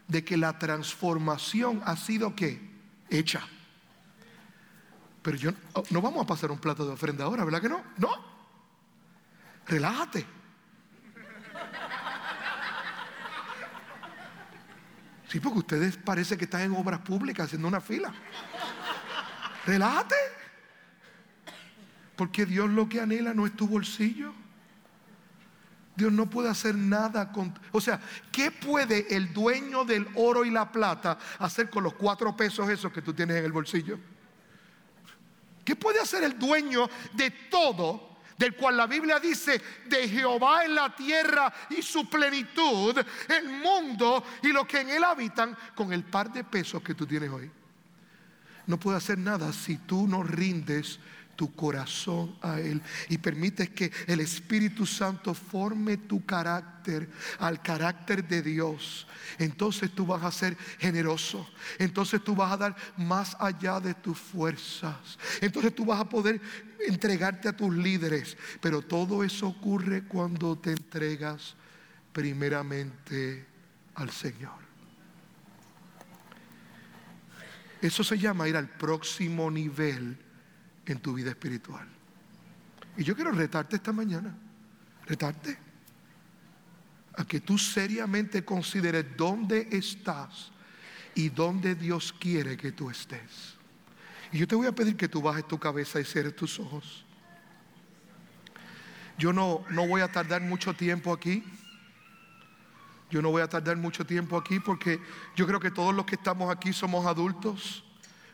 de que la transformación ha sido ¿qué? hecha. Pero yo oh, no vamos a pasar un plato de ofrenda ahora, ¿verdad que no? No. Relájate. Sí, porque ustedes parece que están en obras públicas haciendo una fila. Relájate. Porque Dios lo que anhela no es tu bolsillo. Dios no puede hacer nada con... O sea, ¿qué puede el dueño del oro y la plata hacer con los cuatro pesos esos que tú tienes en el bolsillo? ¿Qué puede hacer el dueño de todo? Del cual la Biblia dice, de Jehová en la tierra y su plenitud, el mundo y lo que en él habitan, con el par de pesos que tú tienes hoy. No puede hacer nada si tú no rindes tu corazón a Él y permites que el Espíritu Santo forme tu carácter al carácter de Dios, entonces tú vas a ser generoso, entonces tú vas a dar más allá de tus fuerzas, entonces tú vas a poder entregarte a tus líderes, pero todo eso ocurre cuando te entregas primeramente al Señor. Eso se llama ir al próximo nivel en tu vida espiritual. Y yo quiero retarte esta mañana, retarte a que tú seriamente consideres dónde estás y dónde Dios quiere que tú estés. Y yo te voy a pedir que tú bajes tu cabeza y cierres tus ojos. Yo no, no voy a tardar mucho tiempo aquí. Yo no voy a tardar mucho tiempo aquí porque yo creo que todos los que estamos aquí somos adultos.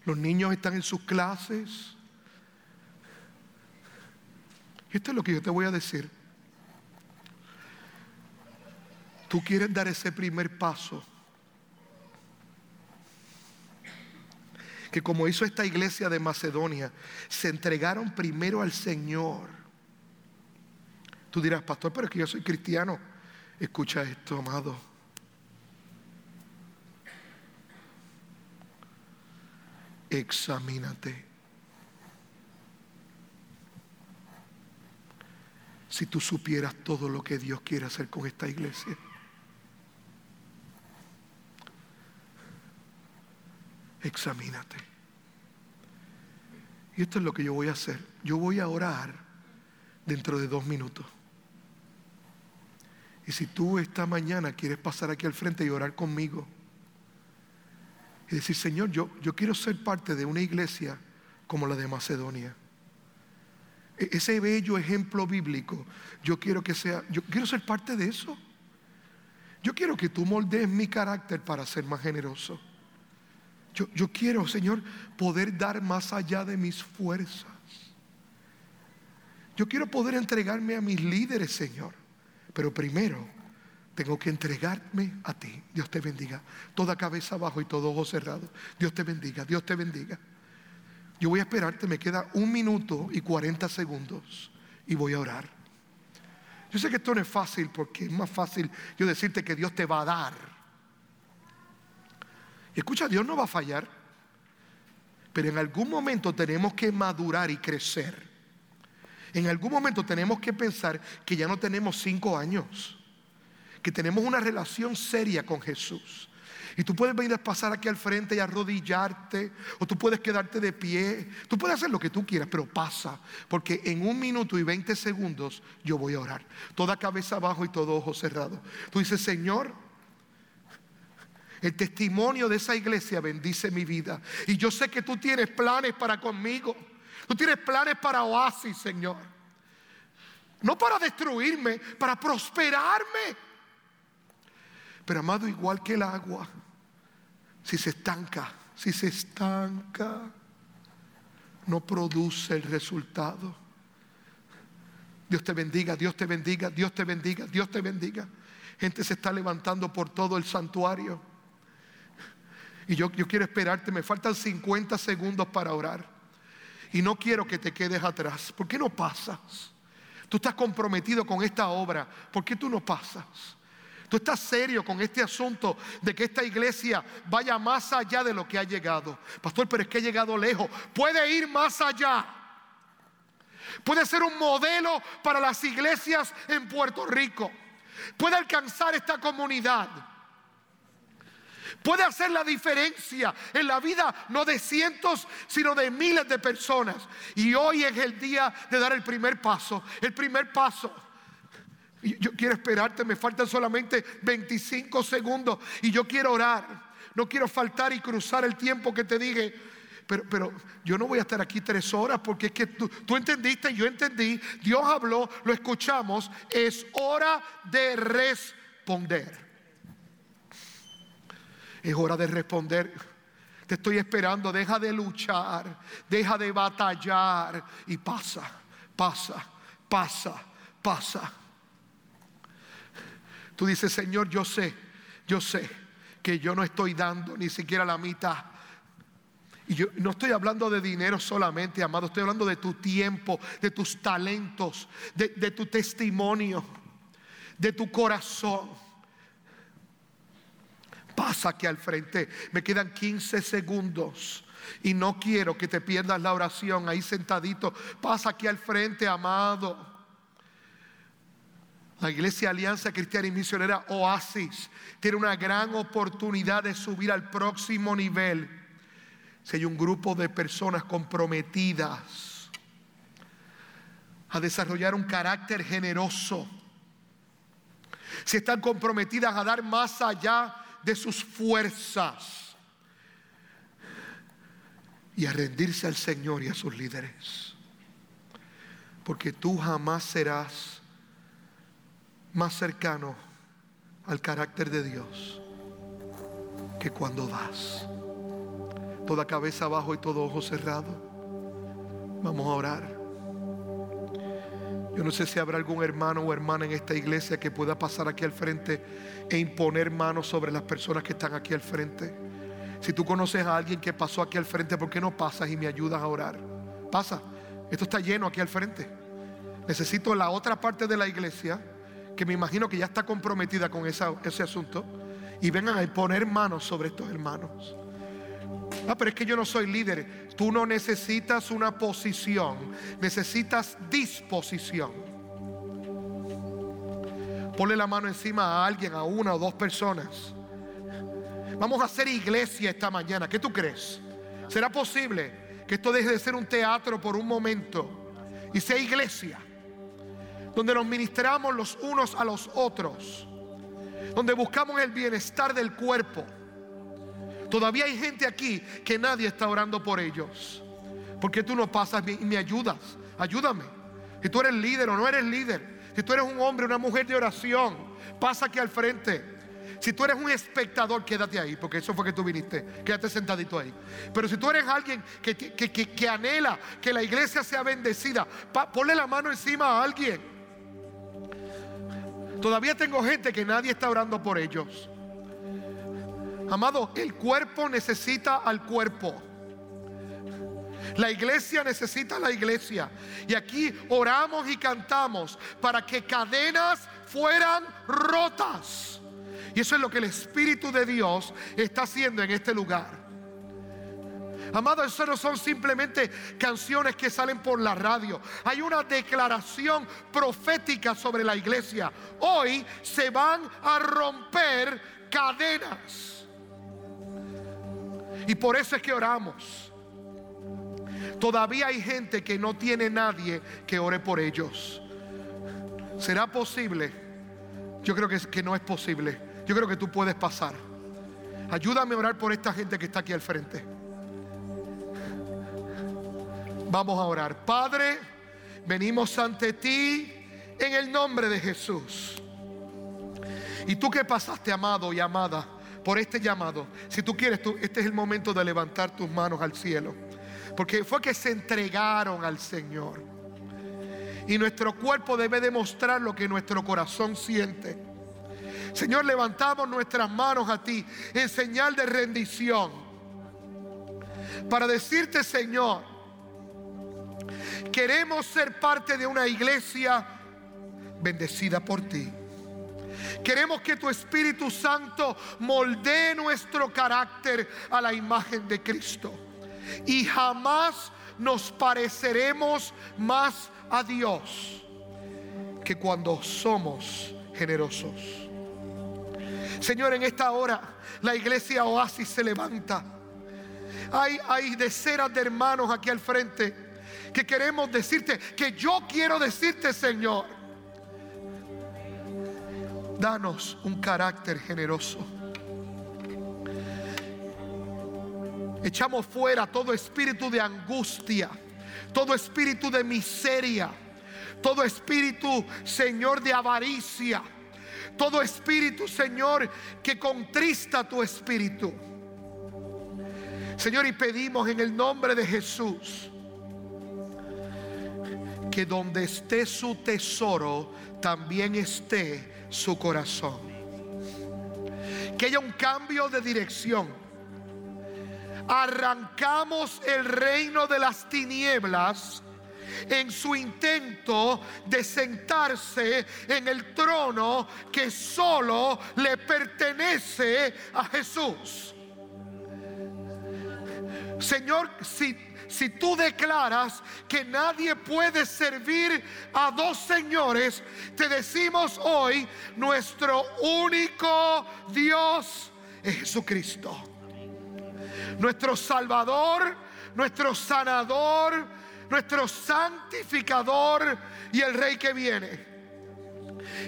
Los niños están en sus clases. Esto es lo que yo te voy a decir. Tú quieres dar ese primer paso. Que como hizo esta iglesia de Macedonia, se entregaron primero al Señor. Tú dirás, pastor, pero es que yo soy cristiano. Escucha esto, amado. Examínate. Si tú supieras todo lo que Dios quiere hacer con esta iglesia. Examínate. Y esto es lo que yo voy a hacer. Yo voy a orar dentro de dos minutos. Y si tú esta mañana quieres pasar aquí al frente y orar conmigo y decir, Señor, yo, yo quiero ser parte de una iglesia como la de Macedonia ese bello ejemplo bíblico, yo quiero que sea, yo quiero ser parte de eso. Yo quiero que tú moldees mi carácter para ser más generoso. Yo, yo quiero, Señor, poder dar más allá de mis fuerzas. Yo quiero poder entregarme a mis líderes, Señor. Pero primero tengo que entregarme a ti. Dios te bendiga. Toda cabeza abajo y todo ojo cerrado. Dios te bendiga, Dios te bendiga. Yo voy a esperarte, me queda un minuto y 40 segundos y voy a orar. Yo sé que esto no es fácil porque es más fácil yo decirte que Dios te va a dar. Escucha, Dios no va a fallar, pero en algún momento tenemos que madurar y crecer. En algún momento tenemos que pensar que ya no tenemos cinco años, que tenemos una relación seria con Jesús. Y tú puedes venir a pasar aquí al frente y arrodillarte, o tú puedes quedarte de pie, tú puedes hacer lo que tú quieras, pero pasa, porque en un minuto y veinte segundos yo voy a orar. Toda cabeza abajo y todo ojo cerrado. Tú dices, Señor, el testimonio de esa iglesia bendice mi vida. Y yo sé que tú tienes planes para conmigo. Tú tienes planes para oasis, Señor. No para destruirme, para prosperarme. Pero amado, igual que el agua, si se estanca, si se estanca, no produce el resultado. Dios te bendiga, Dios te bendiga, Dios te bendiga, Dios te bendiga. Gente se está levantando por todo el santuario. Y yo, yo quiero esperarte, me faltan 50 segundos para orar. Y no quiero que te quedes atrás. ¿Por qué no pasas? Tú estás comprometido con esta obra. ¿Por qué tú no pasas? Tú estás serio con este asunto de que esta iglesia vaya más allá de lo que ha llegado. Pastor, pero es que ha llegado lejos. Puede ir más allá. Puede ser un modelo para las iglesias en Puerto Rico. Puede alcanzar esta comunidad puede hacer la diferencia en la vida no de cientos, sino de miles de personas. Y hoy es el día de dar el primer paso, el primer paso. Yo quiero esperarte, me faltan solamente 25 segundos y yo quiero orar. No quiero faltar y cruzar el tiempo que te dije. Pero, pero, yo no voy a estar aquí tres horas porque es que tú, tú, entendiste, yo entendí, Dios habló, lo escuchamos, es hora de responder. Es hora de responder. Te estoy esperando. Deja de luchar. Deja de batallar. Y pasa, pasa, pasa, pasa. Tú dices, Señor, yo sé, yo sé que yo no estoy dando ni siquiera la mitad. Y yo no estoy hablando de dinero solamente, amado, estoy hablando de tu tiempo, de tus talentos, de, de tu testimonio, de tu corazón. Pasa aquí al frente. Me quedan 15 segundos. Y no quiero que te pierdas la oración ahí sentadito. Pasa aquí al frente, amado. La Iglesia Alianza Cristiana y Misionera Oasis tiene una gran oportunidad de subir al próximo nivel. Si hay un grupo de personas comprometidas a desarrollar un carácter generoso, si están comprometidas a dar más allá de sus fuerzas y a rendirse al Señor y a sus líderes. Porque tú jamás serás más cercano al carácter de Dios que cuando das. Toda cabeza abajo y todo ojo cerrado. Vamos a orar. Yo no sé si habrá algún hermano o hermana en esta iglesia que pueda pasar aquí al frente e imponer manos sobre las personas que están aquí al frente. Si tú conoces a alguien que pasó aquí al frente, ¿por qué no pasas y me ayudas a orar? Pasa. Esto está lleno aquí al frente. Necesito la otra parte de la iglesia, que me imagino que ya está comprometida con ese asunto, y vengan a poner manos sobre estos hermanos. Ah, pero es que yo no soy líder. Tú no necesitas una posición, necesitas disposición. Ponle la mano encima a alguien, a una o dos personas. Vamos a hacer iglesia esta mañana. ¿Qué tú crees? ¿Será posible que esto deje de ser un teatro por un momento y sea iglesia? Donde nos ministramos los unos a los otros. Donde buscamos el bienestar del cuerpo Todavía hay gente aquí que nadie está orando por ellos. ¿Por qué tú no pasas y me ayudas? Ayúdame. Si tú eres líder o no eres líder. Si tú eres un hombre, una mujer de oración, pasa aquí al frente. Si tú eres un espectador, quédate ahí, porque eso fue que tú viniste. Quédate sentadito ahí. Pero si tú eres alguien que, anhela que la iglesia sea bendecida, ponle la mano encima a alguien. Todavía tengo gente que nadie está orando por ellos. Amado, el cuerpo necesita al cuerpo. La iglesia necesita la iglesia. Y aquí oramos y cantamos para que cadenas fueran rotas. Y eso es lo que el Espíritu de Dios está haciendo en este lugar. Amado, eso no son simplemente canciones que salen por la radio. Hay una declaración profética sobre la iglesia. Hoy se van a romper cadenas. Y por eso es que oramos. Todavía hay gente que no tiene nadie que ore por ellos. ¿Será posible? Yo creo que, que no es posible. Yo creo que tú puedes pasar. Ayúdame a orar por esta gente que está aquí al frente. Vamos a orar. Padre, venimos ante ti en el nombre de Jesús. Y tú que pasaste, amado y amada, por este llamado, si tú quieres, tú, este es el momento de levantar tus manos al cielo. Porque fue que se entregaron al Señor. Y nuestro cuerpo debe demostrar lo que nuestro corazón siente. Señor, levantamos nuestras manos a ti en señal de rendición. Para decirte, Señor, queremos ser parte de una iglesia bendecida por ti. Queremos que tu Espíritu Santo moldee nuestro carácter a la imagen de Cristo. Y jamás nos pareceremos más a Dios que cuando somos generosos. Señor, en esta hora la iglesia Oasis se levanta. Hay, hay decenas de hermanos aquí al frente que queremos decirte, que yo quiero decirte, Señor, danos un carácter generoso. Echamos fuera todo espíritu de angustia, todo espíritu de miseria, todo espíritu, Señor, de avaricia todo espíritu, Señor, que contrista tu espíritu. Señor, y pedimos en el nombre de Jesús que donde esté su tesoro, también esté su corazón. Que haya un cambio de dirección. Arrancamos el reino de las tinieblas en su intento de sentarse en el trono que solo le pertenece a Jesús. Señor, si, si tú declaras que nadie puede servir a dos señores, te decimos hoy, nuestro único Dios es Jesucristo. Nuestro Salvador, nuestro sanador, nuestro santificador y el rey que viene.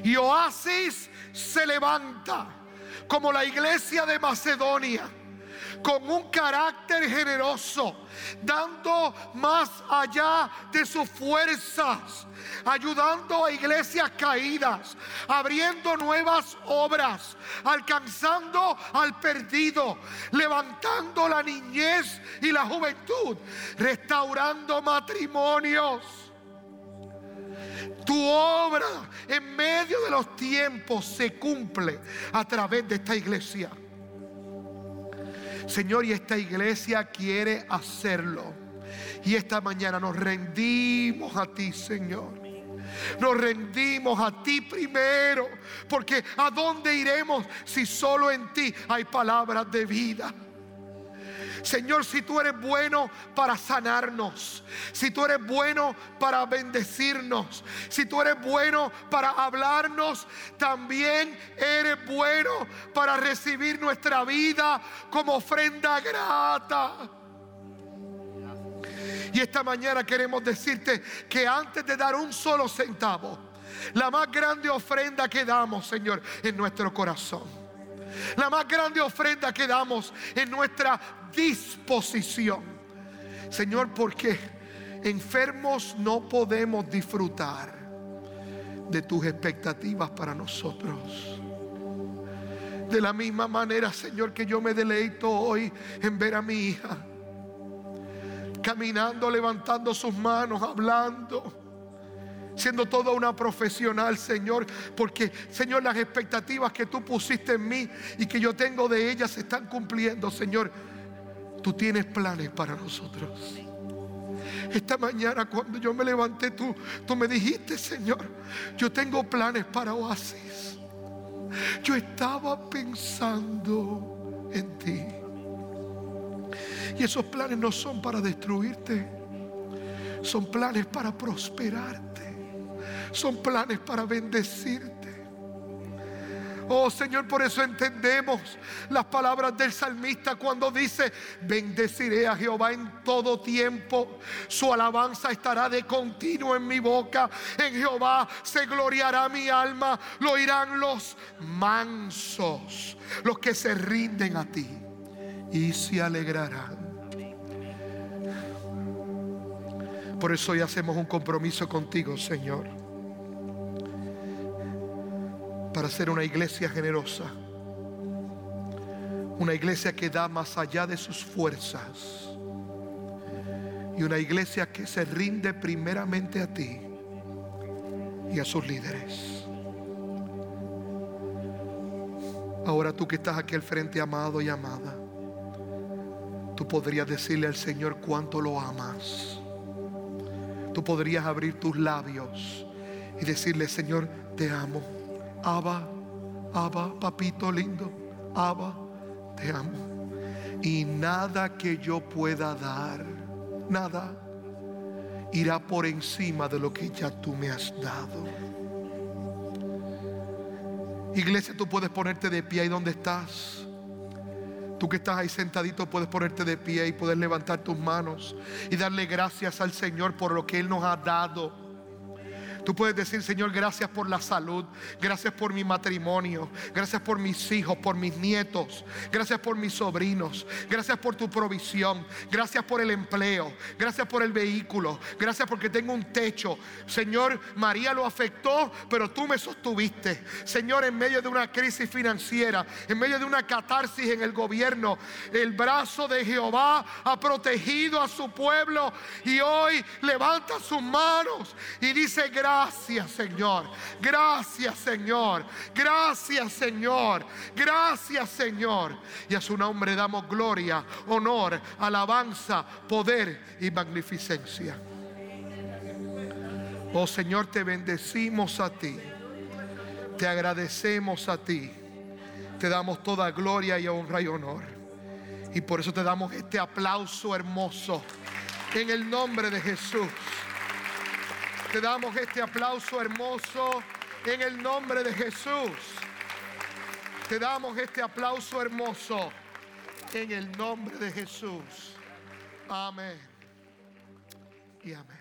Y Oasis se levanta como la iglesia de Macedonia con un carácter generoso, dando más allá de sus fuerzas, ayudando a iglesias caídas, abriendo nuevas obras, alcanzando al perdido, levantando la niñez y la juventud, restaurando matrimonios. Tu obra en medio de los tiempos se cumple a través de esta iglesia. Señor, y esta iglesia quiere hacerlo. Y esta mañana nos rendimos a ti, Señor. Nos rendimos a ti primero, porque ¿a dónde iremos si solo en ti hay palabras de vida? Señor, si tú eres bueno para sanarnos, si tú eres bueno para bendecirnos, si tú eres bueno para hablarnos, también eres bueno para recibir nuestra vida como ofrenda grata. Y esta mañana queremos decirte que antes de dar un solo centavo, la más grande ofrenda que damos, Señor, en nuestro corazón. La más grande ofrenda que damos en nuestra disposición. Señor, porque enfermos no podemos disfrutar de tus expectativas para nosotros. De la misma manera, Señor, que yo me deleito hoy en ver a mi hija caminando, levantando sus manos, hablando siendo toda una profesional, Señor, porque, Señor, las expectativas que tú pusiste en mí y que yo tengo de ellas se están cumpliendo, Señor. Tú tienes planes para nosotros. Esta mañana cuando yo me levanté, tú, tú me dijiste, Señor, yo tengo planes para Oasis. Yo estaba pensando en ti. Y esos planes no son para destruirte, son planes para prosperarte, son planes para bendecirte. Oh Señor, por eso entendemos las palabras del salmista cuando dice, bendeciré a Jehová en todo tiempo, su alabanza estará de continuo en mi boca, en Jehová se gloriará mi alma, lo oirán los mansos, los que se rinden a ti y se alegrarán. Por eso hoy hacemos un compromiso contigo, Señor para ser una iglesia generosa. Una iglesia que da más allá de sus fuerzas. Y una iglesia que se rinde primeramente a ti y a sus líderes. Ahora tú que estás aquí al frente, amado y amada, tú podrías decirle al Señor cuánto lo amas. Tú podrías abrir tus labios y decirle, Señor, te amo. Abba, Abba, papito lindo, Abba, te amo. Y nada que yo pueda dar, nada, irá por encima de lo que ya tú me has dado. Iglesia, tú puedes ponerte de pie ahí donde estás. Tú que estás ahí sentadito puedes ponerte de pie y poder levantar tus manos y darle gracias al Señor por lo que Él nos ha dado. Tú puedes decir, Señor, gracias por la salud, gracias por mi matrimonio, gracias por mis hijos, por mis nietos, gracias por mis sobrinos, gracias por tu provisión, gracias por el empleo, gracias por el vehículo, gracias porque tengo un techo. Señor, María lo afectó, pero tú me sostuviste. Señor, en medio de una crisis financiera, en medio de una catarsis en el gobierno, el brazo de Jehová ha protegido a su pueblo y hoy levanta sus manos y dice, gracias Gracias Señor, gracias Señor, gracias Señor, gracias Señor. Y a su nombre damos gloria, honor, alabanza, poder y magnificencia. Oh Señor, te bendecimos a ti, te agradecemos a ti, te damos toda gloria y honra y honor. Y por eso te damos este aplauso hermoso en el nombre de Jesús. Te damos este aplauso hermoso en el nombre de Jesús. Te damos este aplauso hermoso en el nombre de Jesús. Amén. Y amén.